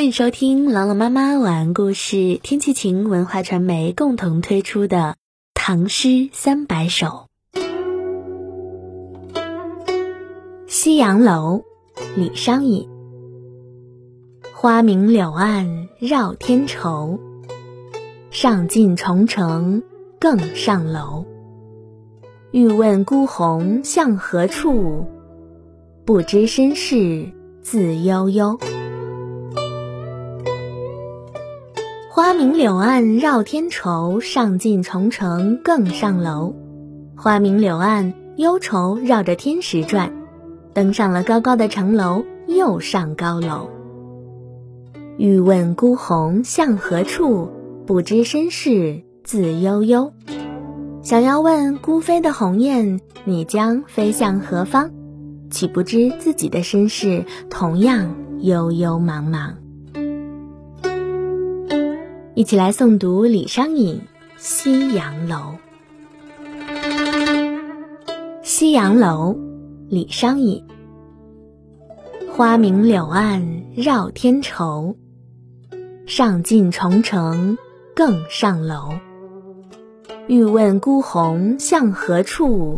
欢迎收听朗朗妈妈晚安故事，天气晴文化传媒共同推出的《唐诗三百首》。《夕阳楼》李商隐。花明柳暗绕天愁，上尽重城更上楼。欲问孤鸿向何处？不知身世自悠悠。花明柳暗绕天愁，上尽重城更上楼。花明柳暗，忧愁绕着天时转，登上了高高的城楼，又上高楼。欲问孤鸿向何处？不知身世自悠悠。想要问孤飞的鸿雁，你将飞向何方？岂不知自己的身世同样悠悠茫茫。一起来诵读李商隐《夕阳楼》。《夕阳楼》李商隐。花明柳暗绕天愁，上尽重城更上楼。欲问孤鸿向何处？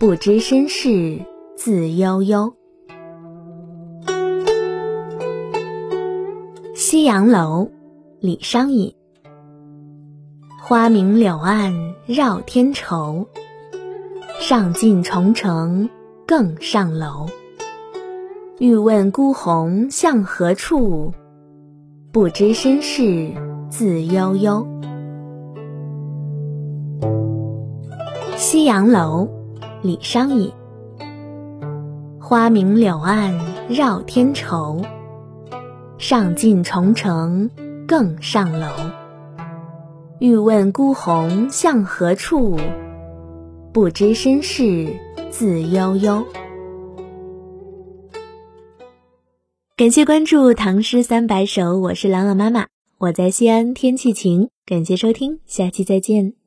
不知身世自悠悠。《夕阳楼》李商隐。花明柳暗绕天愁，上尽重城更上楼。欲问孤鸿向何处？不知身世自悠悠。《夕阳楼》李商隐。花明柳暗绕天愁。上尽重城更上楼。欲问孤鸿向何处？不知身世自悠悠。感谢关注《唐诗三百首》，我是朗朗妈妈，我在西安，天气晴。感谢收听，下期再见。